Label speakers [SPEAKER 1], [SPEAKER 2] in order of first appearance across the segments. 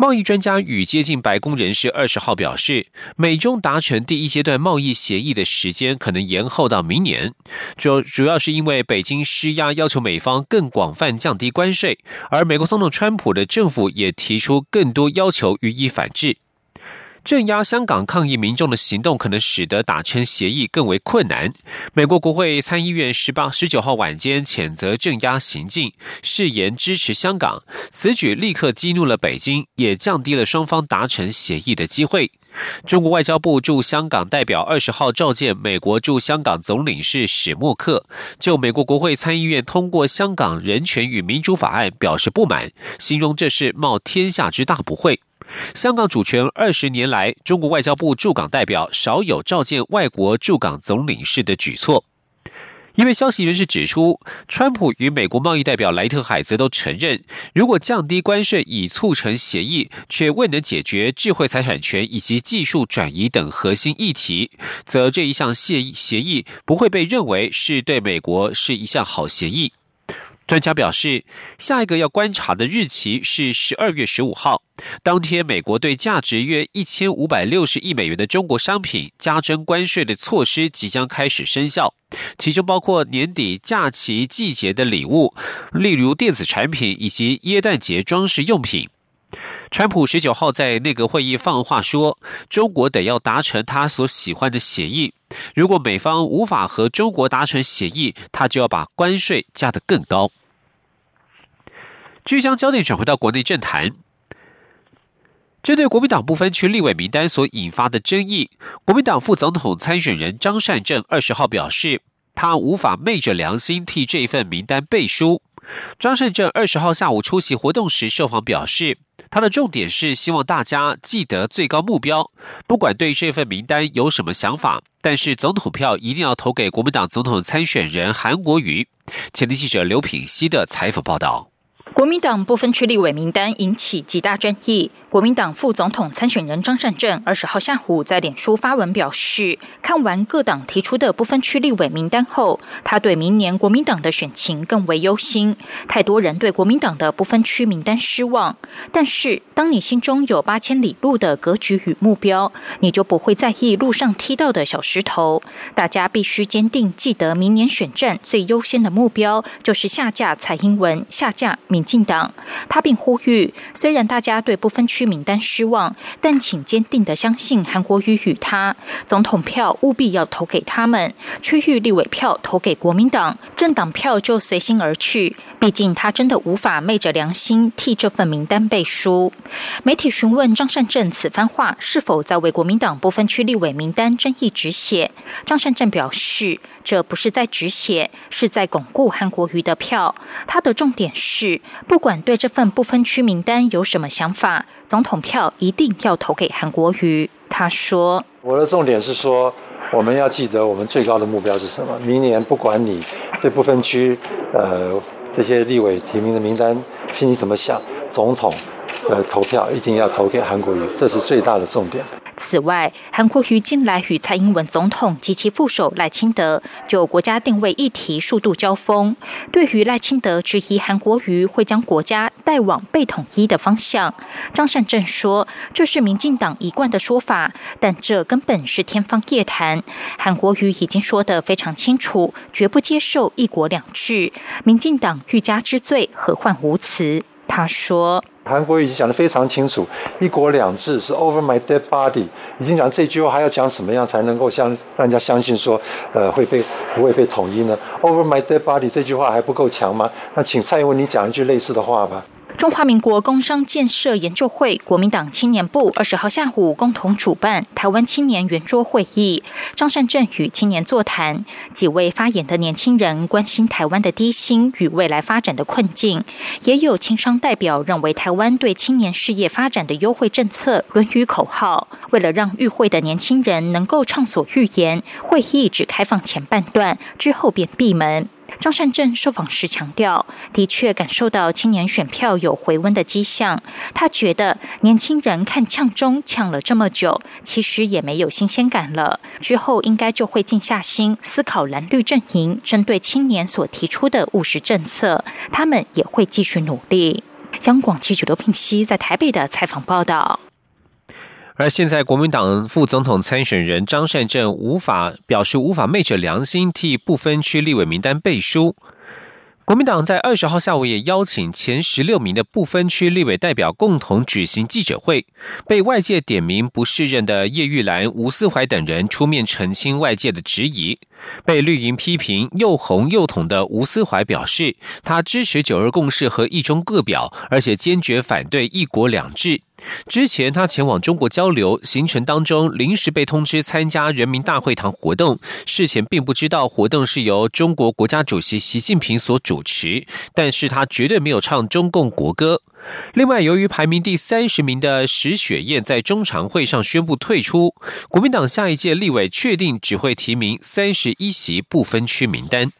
[SPEAKER 1] 贸易专家与接近白宫人士二十号表示，美中达成第一阶段贸易协议的时间可能延后到明年，主主要是因为北京施压要求美方更广泛降低关税，而美国总统川普的政府也提出更多要求予以反制。镇压香港抗议民众的行动可能使得达成协议更为困难。美国国会参议院十八、十九号晚间谴责镇压行径，誓言支持香港。此举立刻激怒了北京，也降低了双方达成协议的机会。中国外交部驻香港代表二十号召见美国驻香港总领事史默克，就美国国会参议院通过《香港人权与民主法案》表示不满，形容这是冒天下之大不讳。香港主权二十年来，中国外交部驻港代表少有召见外国驻港总领事的举措。一位消息人士指出，川普与美国贸易代表莱特海则都承认，如果降低关税以促成协议，却未能解决智慧财产权以及技术转移等核心议题，则这一项协议协议不会被认为是对美国是一项好协议。专家表示，下一个要观察的日期是十二月十五号，当天美国对价值约一千五百六十亿美元的中国商品加征关税的措施即将开始生效，其中包括年底假期季节的礼物，例如电子产品以及耶诞节装饰用品。川普十九号在内阁会议放话说，中国得要达成他所喜欢的协议。如果美方无法和中国达成协议，他就要把关税加得更高。据将焦点转回到国内政坛，针对国民党不分区立委名单所引发的争议，国民党副总统参选人张善政二十号表示，他无法昧着良心替这份名单背书。庄胜正二十号下午出席活动时受访表示，他的重点是希望大家记得最高目标，不管对这份名单有什么想法，但是总统票一定要投给国民党总统参选人韩国瑜。前天记者刘品熙的采访报道。
[SPEAKER 2] 国民党不分区立委名单引起极大争议。国民党副总统参选人张善政二十号下午在脸书发文表示，看完各党提出的不分区立委名单后，他对明年国民党的选情更为忧心。太多人对国民党的不分区名单失望，但是当你心中有八千里路的格局与目标，你就不会在意路上踢到的小石头。大家必须坚定记得，明年选战最优先的目标就是下架蔡英文，下架民进党。他并呼吁，虽然大家对不分区区名单失望，但请坚定的相信韩国瑜与他总统票务必要投给他们，区域立委票投给国民党，政党票就随心而去。毕竟他真的无法昧着良心替这份名单背书。媒体询问张善政此番话是否在为国民党不分区立委名单争议止血，张善政表示。这不是在止血，是在巩固韩国瑜的票。他的重点是，不管对这份不分区名单有什么想法，总统票一定要投给韩国瑜。他说：“
[SPEAKER 3] 我的重点是说，我们要记得我们最高的目标是什么。明年不管你对不分区，呃，这些立委提名的名单心里怎么想，总统，呃，投票一定要投给韩国瑜，这是最大的重点。”
[SPEAKER 2] 此外，韩国瑜近来与蔡英文总统及其副手赖清德就国家定位议题数度交锋。对于赖清德质疑韩国瑜会将国家带往被统一的方向，张善政说：“这是民进党一贯的说法，但这根本是天方夜谭。韩国瑜已经说得非常清楚，绝不接受一国两制。民进党欲加之罪，何患无辞？”他说。
[SPEAKER 3] 韩国已经讲得非常清楚，“一国两制”是 over my dead body。已经讲这句话，还要讲什么样才能够相让人家相信说，呃，会被不会被统一呢？“over my dead body” 这句话还不够强吗？那请蔡英文你讲一句类似的话吧。
[SPEAKER 2] 中华民国工商建设研究会国民党青年部二十号下午共同主办台湾青年圆桌会议，张善政与青年座谈。几位发言的年轻人关心台湾的低薪与未来发展的困境，也有青商代表认为台湾对青年事业发展的优惠政策沦于口号。为了让与会的年轻人能够畅所欲言，会议只开放前半段，之后便闭门。张善政受访时强调，的确感受到青年选票有回温的迹象。他觉得年轻人看呛中呛了这么久，其实也没有新鲜感了。之后应该就会静下心思考蓝绿阵营针对青年所提出的务实政策，他们也会继续努力。央广记者刘聘熙在台北的采访报道。
[SPEAKER 1] 而现在，国民党副总统参选人张善政无法表示无法昧着良心替不分区立委名单背书。国民党在二十号下午也邀请前十六名的不分区立委代表共同举行记者会，被外界点名不适任的叶玉兰、吴思怀等人出面澄清外界的质疑。被绿营批评又红又统的吴思怀表示，他支持九二共识和一中各表，而且坚决反对一国两制。之前他前往中国交流行程当中，临时被通知参加人民大会堂活动，事前并不知道活动是由中国国家主席习近平所主持，但是他绝对没有唱中共国歌。另外，由于排名第三十名的石雪燕在中常会上宣布退出，国民党下一届立委确定只会提名三十一席不分区名单。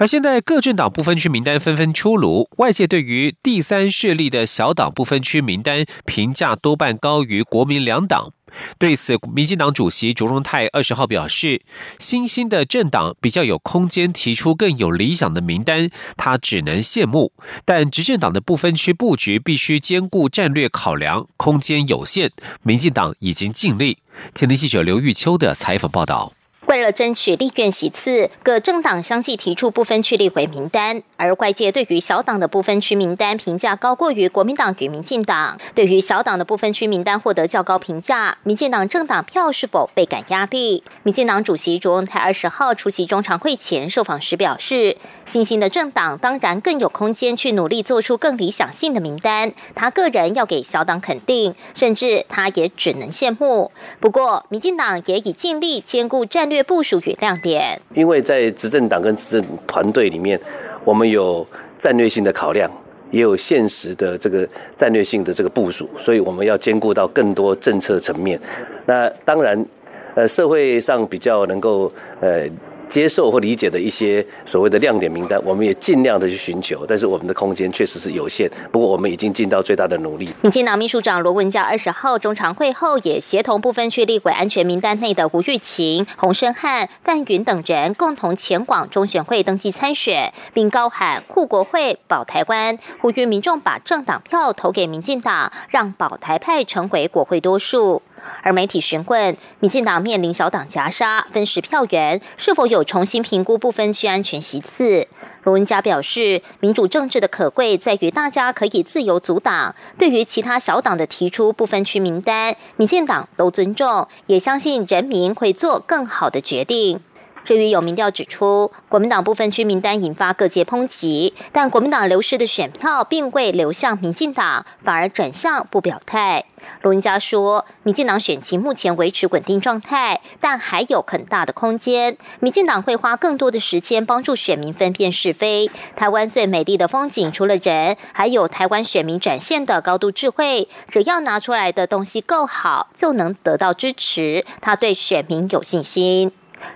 [SPEAKER 1] 而现在各政党不分区名单纷纷出炉，外界对于第三势力的小党不分区名单评价多半高于国民两党。对此，民进党主席卓荣泰二十号表示，新兴的政党比较有空间提出更有理想的名单，他只能羡慕。但执政党的不分区布局必须兼顾战略考量，空间有限，民进党已经尽力。前天记者刘玉秋的采访报道。
[SPEAKER 4] 为了争取立院席次，各政党相继提出不分区立委名单，而外界对于小党的不分区名单评价高过于国民党与民进党。对于小党的不分区名单获得较高评价，民进党政党票是否倍感压力？民进党主席卓文泰二十号出席中常会前受访时表示，新兴的政党当然更有空间去努力做出更理想性的名单。他个人要给小党肯定，甚至他也只能羡慕。不过，民进党也已尽力兼顾战略。部署与亮点，
[SPEAKER 5] 因为在执政党跟执政团队里面，我们有战略性的考量，也有现实的这个战略性的这个部署，所以我们要兼顾到更多政策层面。那当然，呃，社会上比较能够呃。接受或理解的一些所谓的亮点名单，我们也尽量的去寻求，但是我们的空间确实是有限。不过我们已经尽到最大的努力。
[SPEAKER 4] 民进党秘书长罗文嘉二十号中常会后，也协同部分区立委安全名单内的吴玉琴、洪胜汉、范云等人，共同前往中选会登记参选，并高喊护国会、保台湾，呼吁民众把政党票投给民进党，让保台派成为国会多数。而媒体询问，民进党面临小党夹杀、分食票源，是否有重新评估不分区安全席次？罗文嘉表示，民主政治的可贵在于大家可以自由阻挡。对于其他小党的提出不分区名单，民进党都尊重，也相信人民会做更好的决定。至于有民调指出，国民党部分区名单引发各界抨击，但国民党流失的选票并未流向民进党，反而转向不表态。罗文佳说，民进党选情目前维持稳定状态，但还有很大的空间。民进党会花更多的时间帮助选民分辨是非。台湾最美丽的风景，除了人，还有台湾选民展现的高度智慧。只要拿出来的东西够好，就能得到支持。他对选民有信心。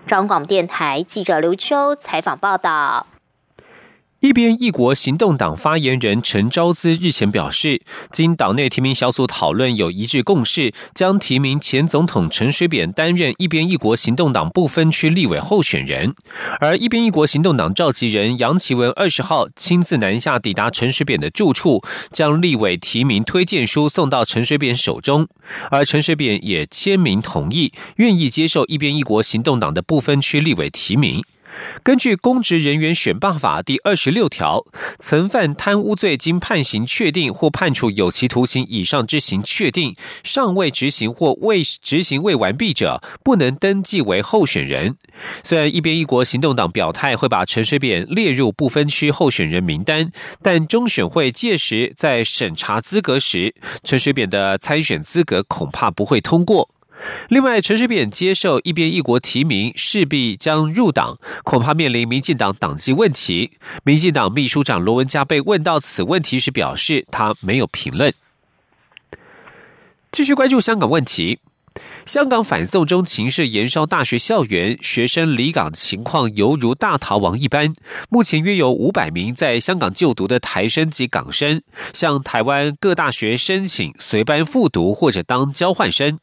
[SPEAKER 4] 张广电台记者刘秋采访报道。
[SPEAKER 1] 一边一国行动党发言人陈昭资日前表示，经党内提名小组讨论，有一致共识，将提名前总统陈水扁担任一边一国行动党不分区立委候选人。而一边一国行动党召集人杨奇文二十号亲自南下抵达陈水扁的住处，将立委提名推荐书送到陈水扁手中，而陈水扁也签名同意，愿意接受一边一国行动党的不分区立委提名。根据《公职人员选罢法》第二十六条，曾犯贪污罪经判刑确定或判处有期徒刑以上之刑确定，尚未执行或未执行未完毕者，不能登记为候选人。虽然一边一国行动党表态会把陈水扁列入不分区候选人名单，但中选会届时在审查资格时，陈水扁的参选资格恐怕不会通过。另外，陈水扁接受一边一国提名，势必将入党，恐怕面临民进党党纪问题。民进党秘书长罗文嘉被问到此问题时，表示他没有评论。继续关注香港问题，香港反送中情势延烧大学校园，学生离港情况犹如大逃亡一般。目前约有五百名在香港就读的台生及港生，向台湾各大学申请随班复读或者当交换生。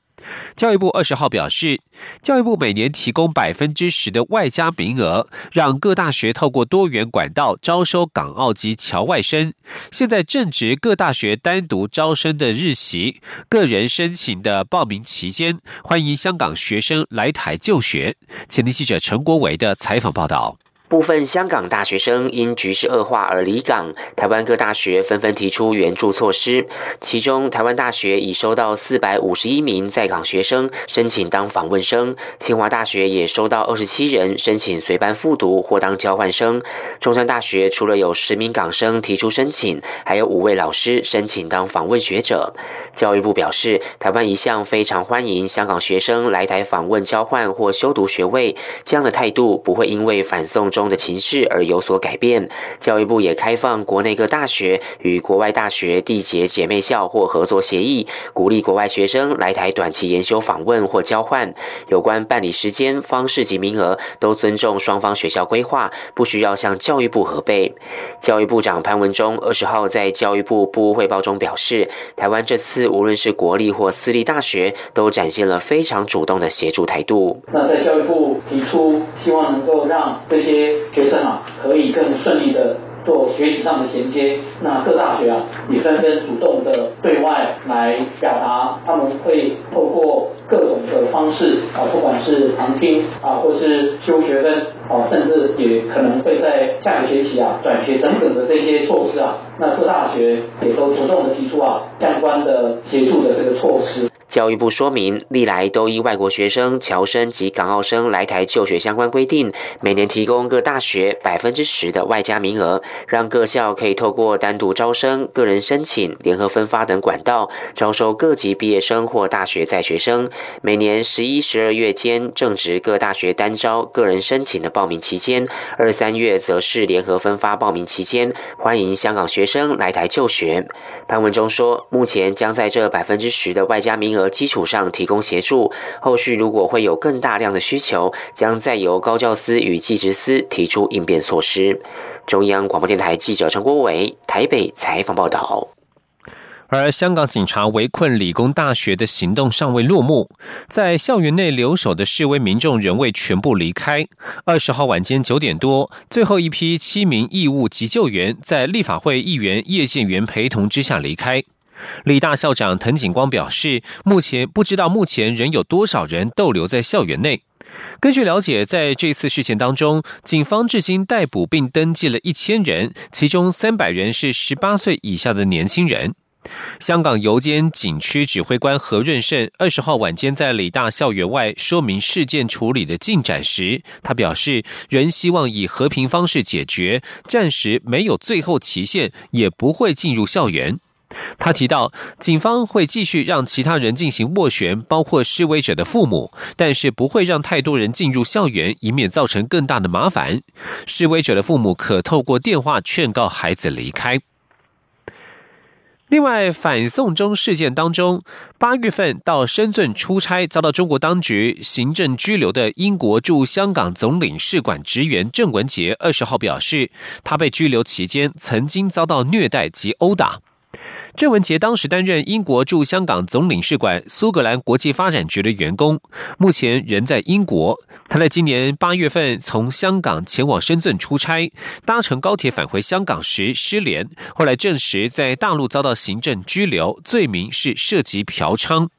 [SPEAKER 1] 教育部二十号表示，教育部每年提供百分之十的外加名额，让各大学透过多元管道招收港澳及侨外生。现在正值各大学单独招生的日期，个人申请的报名期间，欢迎香港学生来台就学。前天记者陈国维的采访报道。
[SPEAKER 6] 部分香港大学生因局势恶化而离港，台湾各大学纷纷提出援助措施。其中，台湾大学已收到四百五十一名在港学生申请当访问生；清华大学也收到二十七人申请随班复读或当交换生；中山大学除了有十名港生提出申请，还有五位老师申请当访问学者。教育部表示，台湾一向非常欢迎香港学生来台访问交换或修读学位，这样的态度不会因为反送中。中的情势而有所改变。教育部也开放国内各大学与国外大学缔结姐妹校或合作协议，鼓励国外学生来台短期研修访问或交换。有关办理时间、方式及名额，都尊重双方学校规划，不需要向教育部核备。教育部长潘文忠二十号在教育部部务汇报中表示，台湾这次无论是国立或私立大学，都展现了非常主动的协助态度。
[SPEAKER 7] 那在教育部提出，希望能够让这些。学生啊，可以更顺利的做学习上的衔接。那各大学啊，也纷纷主动的对外来表达，他们会透过各种的方式啊，不管是旁听啊，或是修学分啊，甚至也可能会在下个学期啊转学等等的这些措施啊，那各大学也都主动的提出啊相关的协助的这个措施。
[SPEAKER 6] 教育部说明，历来都依外国学生、侨生及港澳生来台就学相关规定，每年提供各大学百分之十的外加名额，让各校可以透过单独招生、个人申请、联合分发等管道，招收各级毕业生或大学在学生。每年十一、十二月间正值各大学单招、个人申请的报名期间，二三月则是联合分发报名期间，欢迎香港学生来台就学。潘文忠说，目前将在这百分之十的外加名额。基础上提供协助，后续如果会有更大量的需求，将再由高教司与技职司提出应变措施。中央广播电台记者陈国伟台北采访报道。
[SPEAKER 1] 而香港警察围困理工大学的行动尚未落幕，在校园内留守的示威民众仍未全部离开。二十号晚间九点多，最后一批七名义务急救员在立法会议员叶建元陪同之下离开。理大校长滕景光表示，目前不知道目前仍有多少人逗留在校园内。根据了解，在这次事件当中，警方至今逮捕并登记了一千人，其中三百人是十八岁以下的年轻人。香港油尖警区指挥官何润胜二十号晚间在理大校园外说明事件处理的进展时，他表示，仍希望以和平方式解决，暂时没有最后期限，也不会进入校园。他提到，警方会继续让其他人进行斡旋，包括示威者的父母，但是不会让太多人进入校园，以免造成更大的麻烦。示威者的父母可透过电话劝告孩子离开。另外，反送中事件当中，八月份到深圳出差遭到中国当局行政拘留的英国驻香港总领事馆职员郑文杰，二十号表示，他被拘留期间曾经遭到虐待及殴打。郑文杰当时担任英国驻香港总领事馆苏格兰国际发展局的员工，目前人在英国。他在今年八月份从香港前往深圳出差，搭乘高铁返回香港时失联，后来证实在大陆遭到行政拘留，罪名是涉及嫖娼。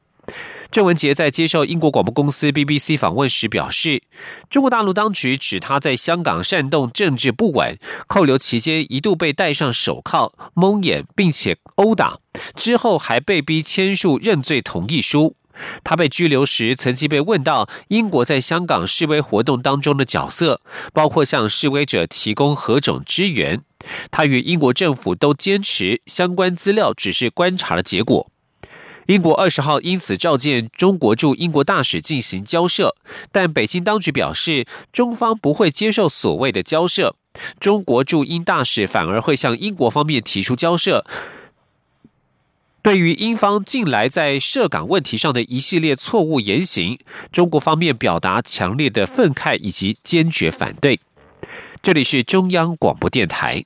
[SPEAKER 1] 郑文杰在接受英国广播公司 BBC 访问时表示，中国大陆当局指他在香港煽动政治不稳，扣留期间一度被戴上手铐、蒙眼，并且殴打，之后还被逼签署认罪同意书。他被拘留时，曾经被问到英国在香港示威活动当中的角色，包括向示威者提供何种支援。他与英国政府都坚持相关资料只是观察的结果。英国二十号因此召见中国驻英国大使进行交涉，但北京当局表示，中方不会接受所谓的交涉，中国驻英大使反而会向英国方面提出交涉。对于英方近来在涉港问题上的一系列错误言行，中国方面表达强烈的愤慨以及坚决反对。这里是中央广播电台。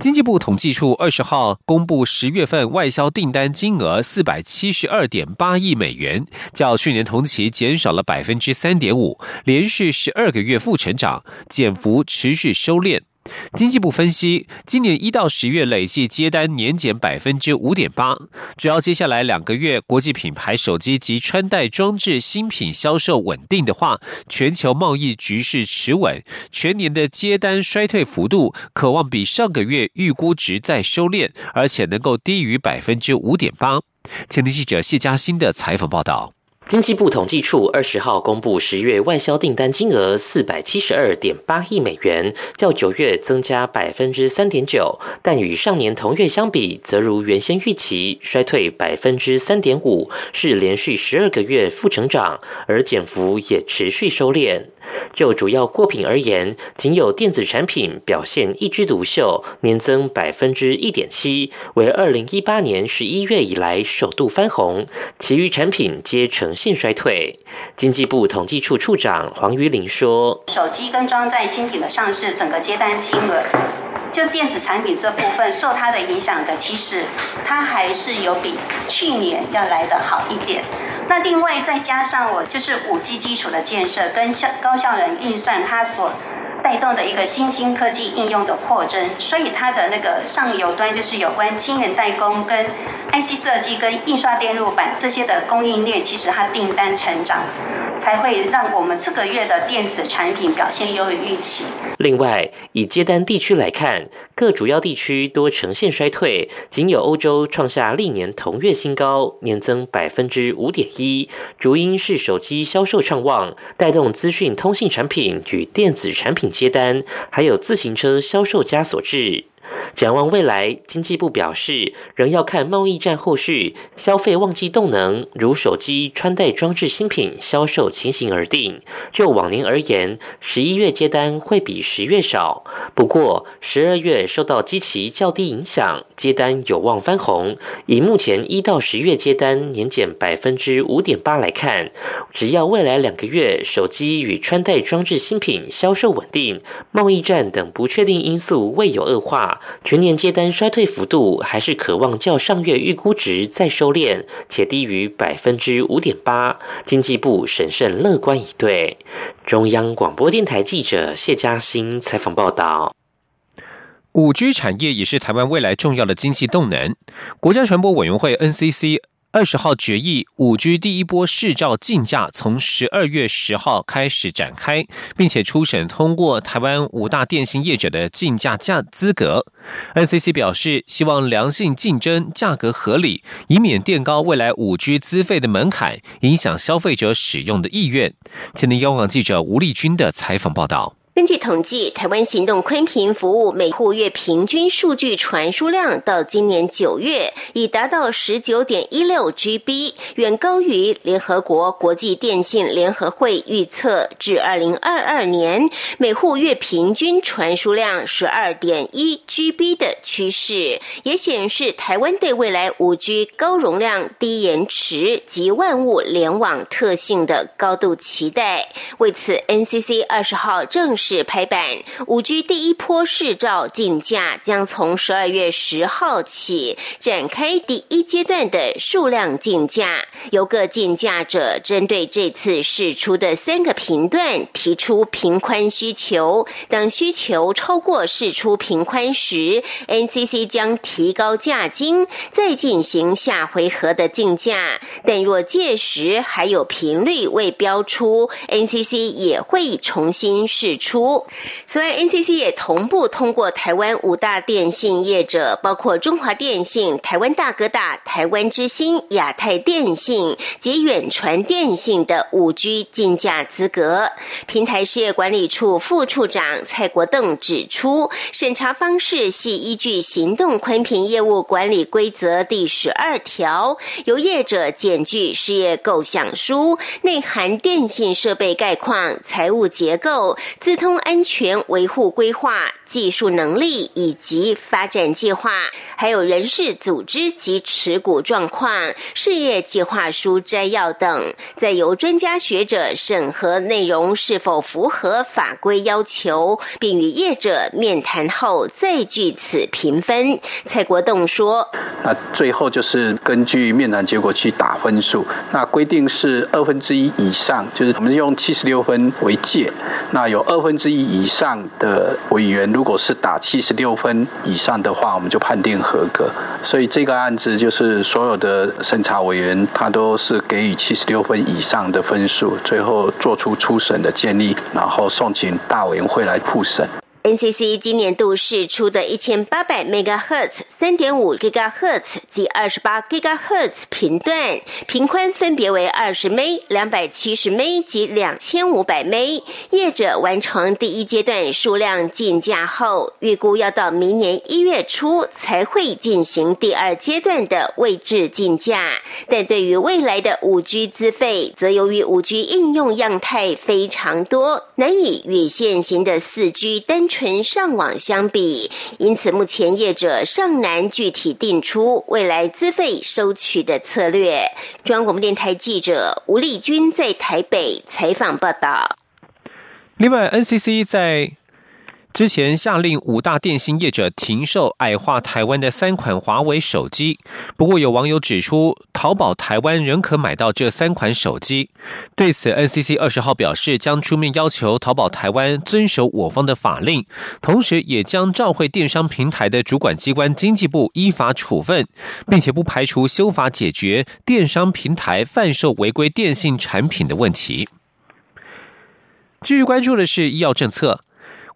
[SPEAKER 1] 经济部统计处二十号公布十月份外销订单金额四百七十二点八亿美元，较去年同期减少了百分之三点五，连续十二个月负成长，减幅持续收敛。经济部分析，今年一到十月累计接单年减百分之五点八，只要接下来两个月国际品牌手机及穿戴装置新品销售稳定的话，全球贸易局势持稳，全年的接单衰退幅度可望比上个月预估值再收敛，而且能够低于百分之五点八。前天记者谢嘉欣的采访报道。
[SPEAKER 8] 经济部统计处二十号公布十月外销订单金额四百七十二点八亿美元，较九月增加百分之三点九，但与上年同月相比，则如原先预期衰退百分之三点五，是连续十二个月负成长，而减幅也持续收敛。就主要货品而言，仅有电子产品表现一枝独秀，年增百分之一点七，为二零一八年十一月以来首度翻红。其余产品皆呈现衰退。经济部统计处处长黄瑜林说：“
[SPEAKER 9] 手机跟装载新品的上市，整个接单金额，就电子产品这部分受它的影响的，其实它还是有比去年要来的好一点。”那另外再加上我就是五 G 基础的建设跟效高效能运算，它所带动的一个新兴科技应用的扩增，所以它的那个上游端就是有关晶圆代工跟 IC 设计跟印刷电路板这些的供应链，其实它订单成长，才会让我们这个月的电子产品表现优于预期。
[SPEAKER 8] 另外，以接单地区来看，各主要地区多呈现衰退，仅有欧洲创下历年同月新高，年增百分之五点一，主因是手机销售畅旺，带动资讯通信产品与电子产品接单，还有自行车销售加所致。展望未来，经济部表示，仍要看贸易战后续消费旺季动能，如手机、穿戴装置新品销售情形而定。就往年而言，十一月接单会比十月少，不过十二月受到基期较低影响，接单有望翻红。以目前一到十月接单年减百分之五点八来看，只要未来两个月手机与穿戴装置新品销售稳定，贸易战等不确定因素未有恶化。全年接单衰退幅度还是渴望较上月预估值再收敛，且低于百分之五点八。经济部审慎乐观以对。中央广播电台记者谢嘉欣采访报道。
[SPEAKER 1] 五 G 产业也是台湾未来重要的经济动能。国家传播委员会 NCC。二十号决议，五 G 第一波试照竞价从十二月十号开始展开，并且初审通过台湾五大电信业者的竞价价资格。NCC 表示，希望良性竞争，价格合理，以免垫高未来五 G 资费的门槛，影响消费者使用的意愿。前天央广记者吴丽君的采访报道。
[SPEAKER 10] 根据统计，台湾行动宽频服务每户月平均数据传输量到今年九月已达到十九点一六 GB，远高于联合国国际电信联合会预测至二零二二年每户月平均传输量十二点一 GB 的趋势，也显示台湾对未来五 G 高容量、低延迟及万物联网特性的高度期待。为此，NCC 二十号正式。市拍板，五 G 第一波试照竞价将从十二月十号起展开第一阶段的数量竞价，由各竞价者针对这次试出的三个频段提出频宽需求，等需求超过试出频宽时，NCC 将提高价金，再进行下回合的竞价。但若届时还有频率未标出，NCC 也会重新试出。除此外，NCC 也同步通过台湾五大电信业者，包括中华电信、台湾大哥大、台湾之星、亚太电信及远传电信的五 G 竞价资格。平台事业管理处副处长蔡国栋指出，审查方式系依据《行动宽频业务管理规则》第十二条，由业者检具事业构想书，内含电信设备概况、财务结构、资通安全维护规划、技术能力以及发展计划，还有人事组织及持股状况、事业计划书摘要等，再由专家学者审核内容是否符合法规要求，并与业者面谈后再据此评分。蔡国栋说：“
[SPEAKER 11] 那最后就是根据面谈结果去打分数。那规定是二分之一以上，就是我们用七十六分为界。那有二分之一以上的委员，如如果是打七十六分以上的话，我们就判定合格。所以这个案子就是所有的审查委员，他都是给予七十六分以上的分数，最后做出初审的建议，然后送请大委员会来复审。”
[SPEAKER 10] NCC 今年度试出的一千八百 MHz、三点五 GHz 及二十八 GHz 频段，频宽分别为二十 m、两百七十 m 及两千五百 m。业者完成第一阶段数量竞价后，预估要到明年一月初才会进行第二阶段的位置竞价。但对于未来的五 G 资费，则由于五 G 应用样态非常多，难以与现行的四 G 单。纯上网相比，因此目前业者尚难具体定出未来资费收取的策略。中央广播电台记者吴丽君在台北采访报道。
[SPEAKER 1] 另外，NCC 在。之前下令五大电信业者停售矮化台湾的三款华为手机，不过有网友指出，淘宝台湾仍可买到这三款手机。对此，NCC 二十号表示将出面要求淘宝台湾遵守我方的法令，同时也将召回电商平台的主管机关经济部依法处分，并且不排除修法解决电商平台贩售违规电信产品的问题。继续关注的是医药政策。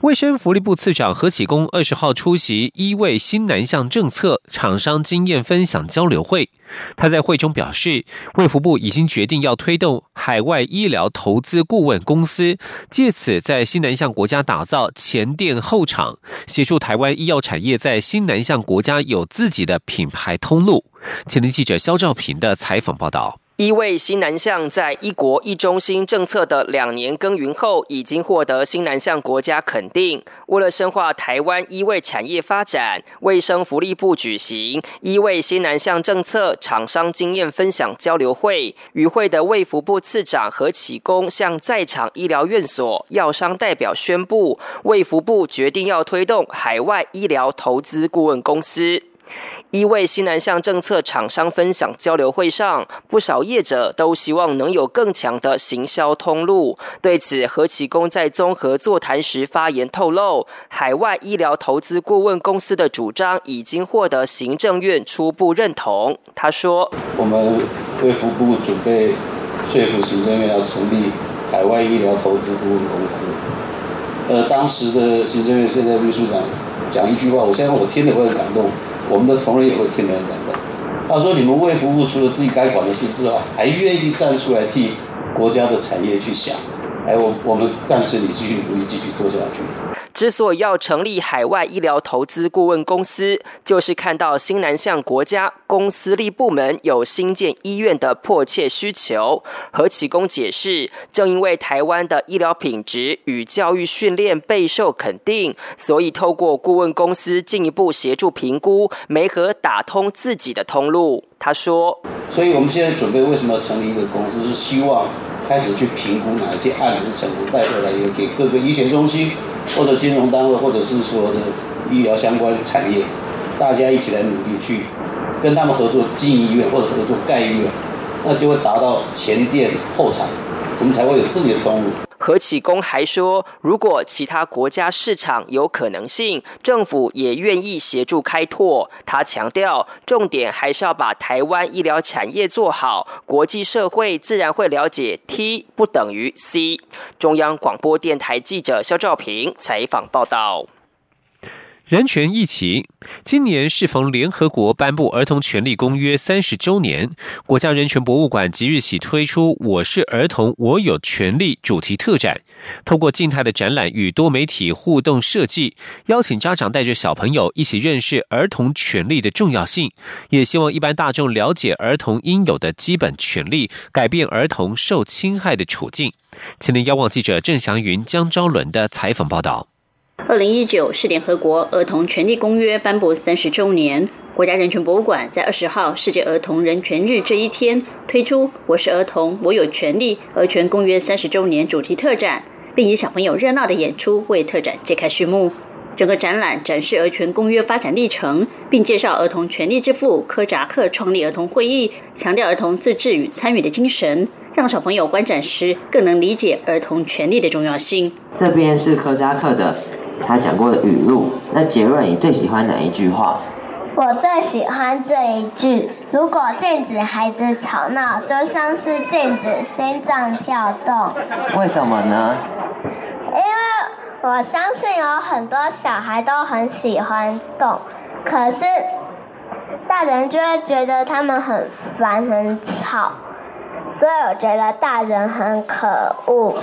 [SPEAKER 1] 卫生福利部次长何启功二十号出席医卫新南向政策厂商经验分享交流会，他在会中表示，卫福部已经决定要推动海外医疗投资顾问公司，借此在新南向国家打造前店后厂，协助台湾医药产业在新南向国家有自己的品牌通路。前天记者肖兆平的采访报道。
[SPEAKER 12] 一位新南向在一国一中心政策的两年耕耘后，已经获得新南向国家肯定。为了深化台湾医卫产业发展，卫生福利部举行医卫新南向政策厂商经验分享交流会。与会的卫福部次长何启功向在场医疗院所、药商代表宣布，卫福部决定要推动海外医疗投资顾问公司。一位西南向政策厂商分享交流会上，不少业者都希望能有更强的行销通路。对此，何启功在综合座谈时发言透露，海外医疗投资顾问公司的主张已经获得行政院初步认同。他说：“
[SPEAKER 13] 我们卫福部准备说服行政院要成立海外医疗投资顾问公司。呃，当时的行政院现在秘书长讲一句话，我相信我听了会很感动。”我们的同仁也会听得很感动。他说：“你们为服务除了自己该管的事之外，还愿意站出来替国家的产业去想，哎，我我们暂时你继续努力，继续做下去。”
[SPEAKER 12] 之所以要成立海外医疗投资顾问公司，就是看到新南向国家公司立部门有新建医院的迫切需求。何启功解释，正因为台湾的医疗品质与教育训练备受肯定，所以透过顾问公司进一步协助评估，没和打通自己的通路。他说：“
[SPEAKER 13] 所以我们现在准备为什么要成立一个公司，是希望开始去评估哪一些案子是成功带回来，又给各个医学中心或者金融单位，或者是说的医疗相关产业，大家一起来努力去跟他们合作经营医院或者合作盖医院，那就会达到前店后厂，我们才会有自己的通路。
[SPEAKER 12] 何启功还说，如果其他国家市场有可能性，政府也愿意协助开拓。他强调，重点还是要把台湾医疗产业做好，国际社会自然会了解 T 不等于 C。中央广播电台记者肖兆平采访报道。
[SPEAKER 1] 人权议题，今年适逢联合国颁布《儿童权利公约》三十周年，国家人权博物馆即日起推出“我是儿童，我有权利”主题特展，通过静态的展览与多媒体互动设计，邀请家长带着小朋友一起认识儿童权利的重要性，也希望一般大众了解儿童应有的基本权利，改变儿童受侵害的处境。今天邀望记者郑祥云、江昭伦的采访报道。
[SPEAKER 14] 二零一九是联合国儿童权利公约颁布三十周年，国家人权博物馆在二十号世界儿童人权日这一天推出“我是儿童，我有权利”儿权公约三十周年主题特展，并以小朋友热闹的演出为特展揭开序幕。整个展览展示儿权公约发展历程，并介绍儿童权利之父科扎克创立儿童会议，强调儿童自治与参与的精神，让小朋友观展时更能理解儿童权利的重要性。
[SPEAKER 15] 这边是科扎克的。他讲过的语录，那杰瑞，你最喜欢哪一句话？
[SPEAKER 16] 我最喜欢这一句：如果禁止孩子吵闹，就像是禁止心脏跳动。
[SPEAKER 15] 为什么呢？
[SPEAKER 16] 因为我相信有很多小孩都很喜欢动，可是大人就会觉得他们很烦、很吵，所以我觉得大人很可恶。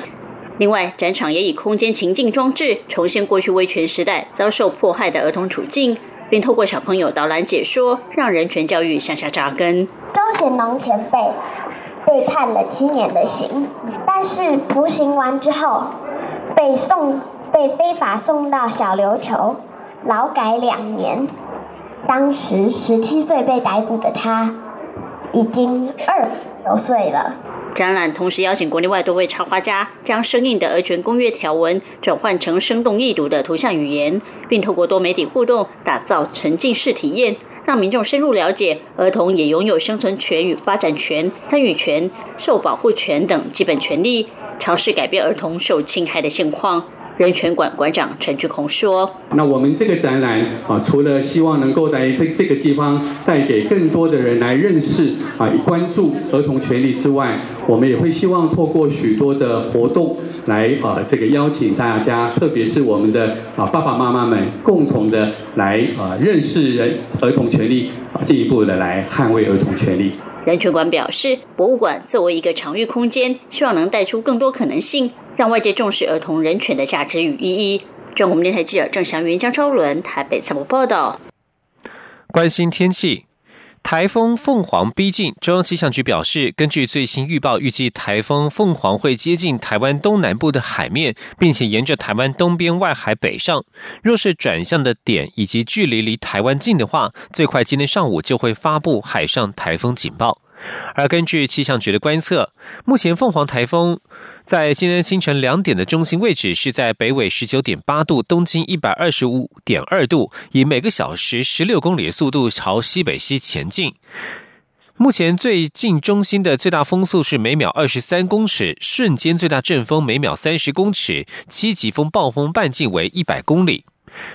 [SPEAKER 14] 另外，展场也以空间情境装置重现过去威权时代遭受迫害的儿童处境，并透过小朋友导览解说，让人权教育向下扎根。
[SPEAKER 16] 周贤龙前辈被判了七年的刑，但是服刑完之后被送被非法送到小琉球劳改两年。当时十七岁被逮捕的他，已经二十岁了。
[SPEAKER 14] 展览同时邀请国内外多位插画家，将生硬的《儿权公约》条文转换成生动易读的图像语言，并透过多媒体互动，打造沉浸式体验，让民众深入了解儿童也拥有生存权与发展权、参与权、受保护权等基本权利，尝试改变儿童受侵害的现况。人权馆馆长陈菊孔说：“
[SPEAKER 17] 那我们这个展览啊，除了希望能够在这这个地方带给更多的人来认识啊，关注儿童权利之外，我们也会希望透过许多的活动来啊，这个邀请大家，特别是我们的啊爸爸妈妈们，共同的来啊认识人儿童权利啊，进一步的来捍卫儿童权利。”
[SPEAKER 14] 人权馆表示，博物馆作为一个常域空间，希望能带出更多可能性，让外界重视儿童人权的价值与意义。中国电台记者郑祥云、江超伦台北采访报道。
[SPEAKER 1] 关心天气。台风凤凰逼近，中央气象局表示，根据最新预报，预计台风凤凰会接近台湾东南部的海面，并且沿着台湾东边外海北上。若是转向的点以及距离离台湾近的话，最快今天上午就会发布海上台风警报。而根据气象局的观测，目前凤凰台风在今天清晨两点的中心位置是在北纬十九点八度、东经一百二十五点二度，以每个小时十六公里的速度朝西北西前进。目前最近中心的最大风速是每秒二十三公尺，瞬间最大阵风每秒三十公尺，七级风暴风半径为一百公里。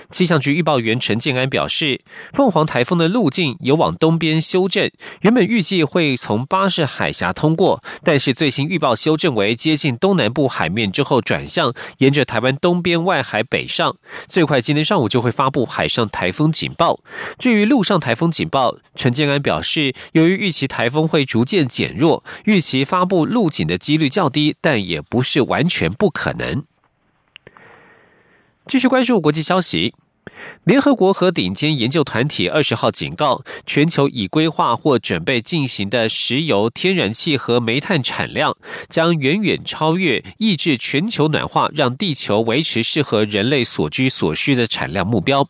[SPEAKER 1] 气象局预报员陈建安表示，凤凰台风的路径有往东边修正，原本预计会从巴士海峡通过，但是最新预报修正为接近东南部海面之后转向，沿着台湾东边外海北上，最快今天上午就会发布海上台风警报。至于陆上台风警报，陈建安表示，由于预期台风会逐渐减弱，预期发布陆警的几率较低，但也不是完全不可能。继续关注国际消息，联合国和顶尖研究团体二十号警告，全球已规划或准备进行的石油、天然气和煤炭产量将远远超越抑制全球暖化、让地球维持适合人类所居所需的产量目标。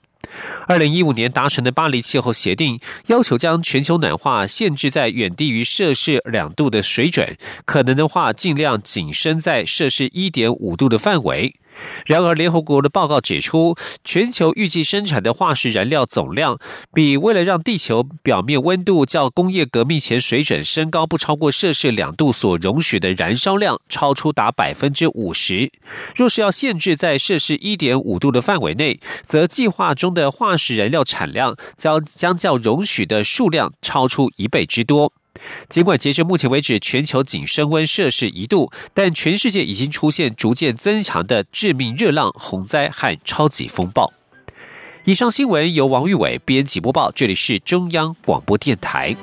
[SPEAKER 1] 二零一五年达成的巴黎气候协定要求将全球暖化限制在远低于摄氏两度的水准，可能的话尽量紧身在摄氏一点五度的范围。然而，联合国的报告指出，全球预计生产的化石燃料总量，比为了让地球表面温度较工业革命前水准升高不超过摄氏两度所容许的燃烧量，超出达百分之五十。若是要限制在摄氏一点五度的范围内，则计划中的化石燃料产量将将较容许的数量超出一倍之多。尽管截至目前为止，全球仅升温摄氏一度，但全世界已经出现逐渐增强的致命热浪、洪灾和超级风暴。以上新闻由王玉伟编辑播报，这里是中央广播电台。